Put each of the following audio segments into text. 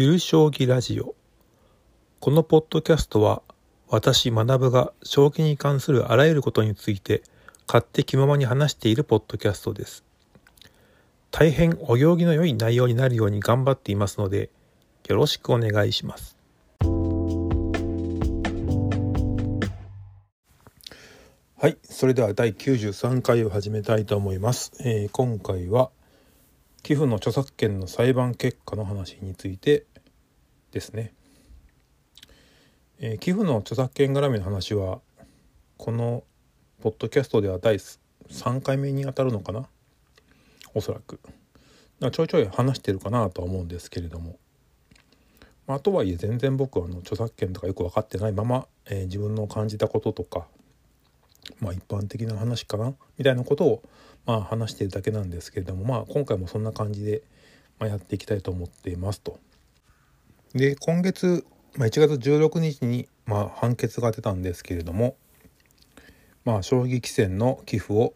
ゆる将棋ラジオ。このポッドキャストは私学が将棋に関するあらゆることについて勝手気ままに話しているポッドキャストです。大変お行儀の良い内容になるように頑張っていますのでよろしくお願いします。はいそれでは第93回を始めたいと思います、えー、今回は寄付の著作権の裁判結果の話についてですね、えー、寄付の著作権絡みの話はこのポッドキャストでは第3回目にあたるのかな？おそらく。ちょいちょい話してるかなとは思うんですけれども、まあ、とはいえ全然僕はあの著作権とかよく分かってないまま、えー、自分の感じたこととかまあ一般的な話かなみたいなことをまあ話してるだけなんですけれどもまあ今回もそんな感じで、まあ、やっていきたいと思っていますと。で今月、まあ、1月16日に、まあ、判決が出たんですけれどもまあ将棋棋戦の寄付を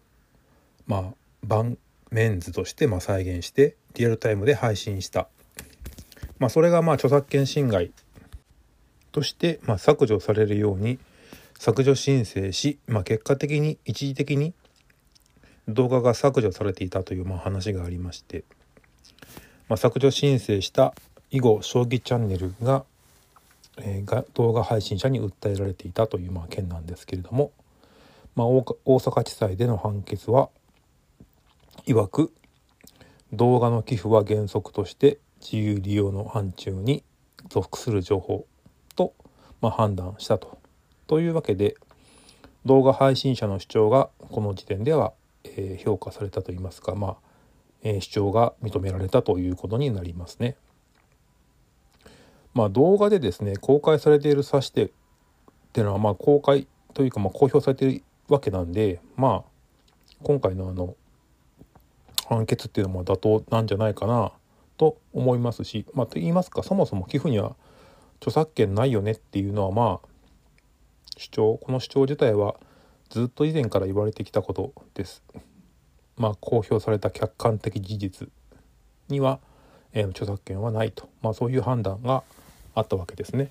まあ盤面図としてまあ再現してリアルタイムで配信した。まあそれがまあ著作権侵害としてまあ削除されるように削除申請し、まあ、結果的に一時的に動画が削除されていたというまあ話がありまして、まあ、削除申請した囲碁将棋チャンネルが,、えー、が動画配信者に訴えられていたというまあ件なんですけれども、まあ、大阪地裁での判決は曰く動画の寄付は原則として自由利用の範疇に属する情報と、まあ、判断したと。というわけで動画配信者の主張がこの時点ではえー、評価されたといいますか、まあえー、主張が認められたということになりますね。まあ、動画でですね公開されている指し手っていうのはまあ公開というかまあ公表されているわけなんでまあ今回のあの判決っていうのも妥当なんじゃないかなと思いますしまあと言いますかそもそも寄付には著作権ないよねっていうのはまあ主張この主張自体はずっと以前から言われてきたことです。まあ、公表された客観的事実には、えー、著作権はないと、まあ、そういう判断があったわけですね。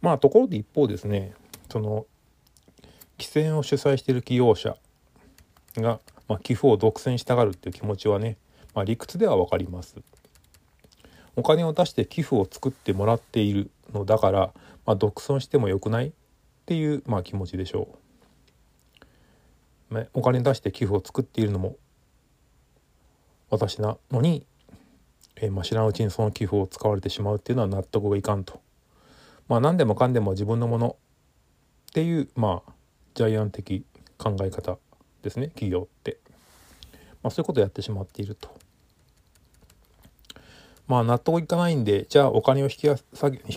まあところで一方ですねその規制を主催している企業者が、まあ、寄付を独占したがるっていう気持ちはね、まあ、理屈では分かります。お金を出して寄付を作ってもらっているのだから、まあ、独尊してもよくないっていう、まあ、気持ちでしょう。お金出して寄付を作っているのも私なのに、えー、まあ、知らんうちにその寄付を使われてしまうっていうのは納得がいかんと。まあ何でもかんでも自分のものっていうまあジャイアン的考え方ですね企業って。まあ、そういうことをやってしまっていると。まあ納得いかないんでじゃあお金を引き引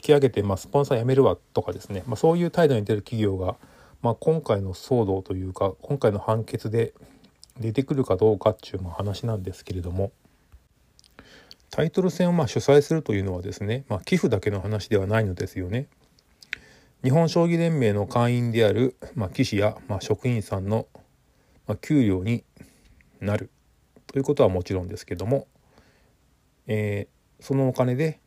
き上げて、まあ、スポンサー辞めるわとかですね、まあ、そういう態度に出る企業が、まあ、今回の騒動というか今回の判決で出てくるかどうかっていう話なんですけれどもタイトル戦をまあ主催するというのはですね、まあ、寄付だけの話ではないのですよね。日本将棋連盟の会員である、まあ、棋士や、まあ、職員さんの、まあ、給料になるということはもちろんですけども、えそのお金で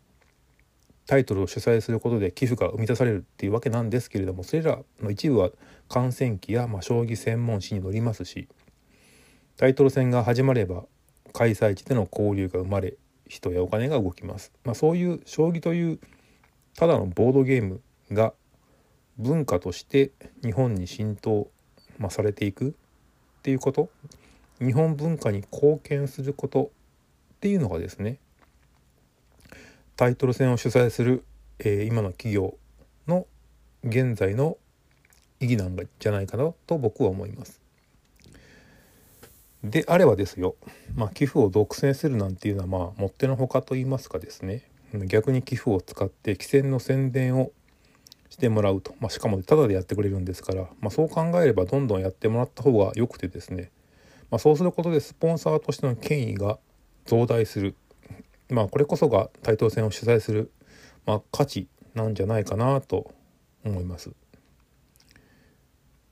タイトルを主催することで寄付が生み出されるっていうわけなんですけれどもそれらの一部は観戦記や、まあ、将棋専門誌に載りますしタイトル戦が始まれば開催地での交流が生まれ人やお金が動きます、まあ、そういう将棋というただのボードゲームが文化として日本に浸透、まあ、されていくっていうこと。日本文化に貢献することっていうのがですねタイトル戦を主催する、えー、今の企業の現在の意義なんじゃないかなと僕は思います。であればですよ、まあ、寄付を独占するなんていうのはまあもってのほかと言いますかですね。逆に寄付を使って汽船の宣伝をしてもらうと、まあ、しかもタダでやってくれるんですから、まあ、そう考えればどんどんやってもらった方がよくてですね、まあ、そうすることでスポンサーとしての権威が増大する。まあこれこそがタイトル戦を主催する、まあ、価値なんじゃないかなと思います。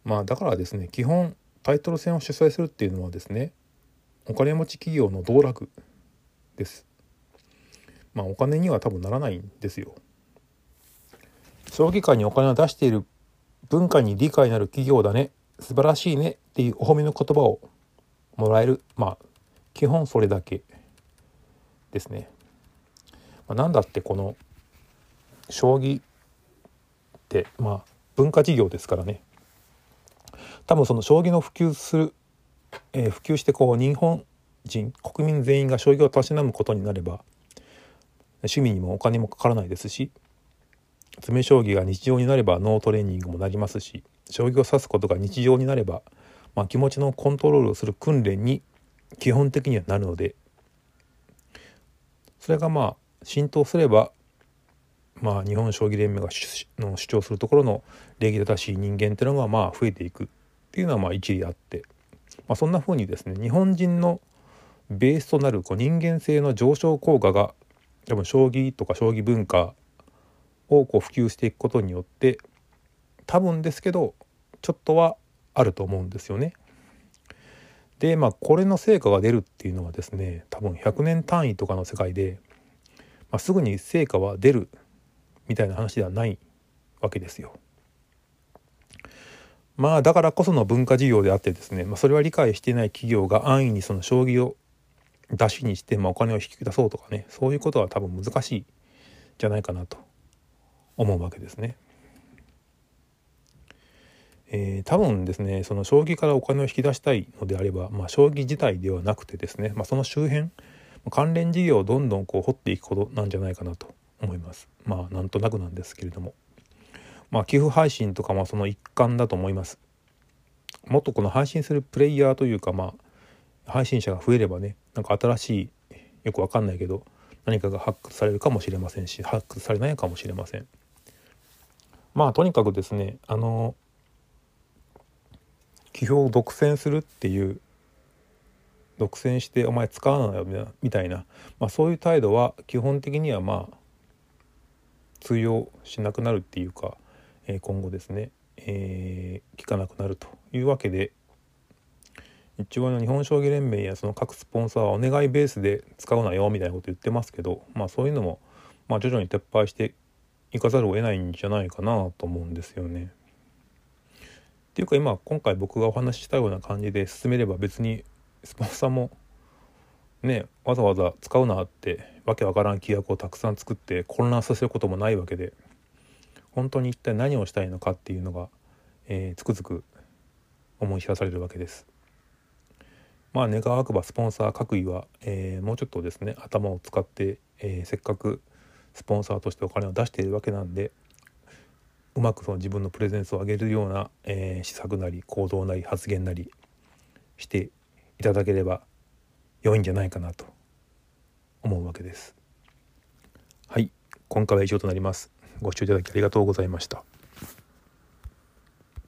まあだからですね基本タイトル戦を主催するっていうのはですねお金持ち企業の道楽です。まあお金には多分ならないんですよ。将棋界にお金を出している文化に理解のある企業だね素晴らしいねっていうお褒めの言葉をもらえるまあ基本それだけですね。まあ、なんだってこの将棋ってまあ文化事業ですからね多分その将棋の普及する、えー、普及してこう日本人国民全員が将棋をたしなむことになれば趣味にもお金もかからないですし詰将棋が日常になれば脳トレーニングもなりますし将棋を指すことが日常になれば、まあ、気持ちのコントロールをする訓練に基本的にはなるのでそれがまあ浸透すればまあ日本将棋連盟がの主張するところの礼儀正しい人間っていうのがまあ増えていくっていうのはまあ一理あって、まあ、そんな風にですね日本人のベースとなるこう人間性の上昇効果が多分将棋とか将棋文化をこう普及していくことによって多分ですけどちょっとはあると思うんですよね。でまあこれの成果が出るっていうのはですね多分100年単位とかの世界で、まあ、すぐに成果は出るみたいな話ではないわけですよ。まあだからこその文化事業であってですね、まあ、それは理解していない企業が安易にその将棋を出しにして、まあ、お金を引き出そうとかねそういうことは多分難しいじゃないかなと思うわけですね。えー、多分ですねその将棋からお金を引き出したいのであれば、まあ、将棋自体ではなくてですね、まあ、その周辺関連事業をどんどんこう掘っていくことなんじゃないかなと思います。まあなんとなくなんですけれども。まあ寄付配信とかもその一環だと思います。もっとこの配信するプレイヤーというかまあ配信者が増えればねなんか新しいよくわかんないけど何かが発掘されるかもしれませんし発掘されないかもしれません。まあとにかくですねあの記標を独占するっていう独占してお前使わないよみたいな、まあ、そういう態度は基本的にはまあ通用しなくなるっていうか、えー、今後ですね、えー、聞かなくなるというわけで。一応の日本将棋連盟やその各スポンサーはお願いベースで使うなよみたいなこと言ってますけどまあそういうのも、まあ、徐々に撤廃していかざるを得ないんじゃないかなと思うんですよね。っていうか今今回僕がお話ししたような感じで進めれば別にスポンサーもねわざわざ使うなってわけわからん規約をたくさん作って混乱させることもないわけで本当に一体何をしたいのかっていうのが、えー、つくづく思い知らされるわけです。まあ願わくばスポンサー各位は、えー、もうちょっとですね頭を使って、えー、せっかくスポンサーとしてお金を出しているわけなんでうまくその自分のプレゼンスを上げるような、えー、施策なり行動なり発言なりしていただければ良いんじゃないかなと思うわけです。はい今回は以上となります。ご視聴いただきありがとうございました。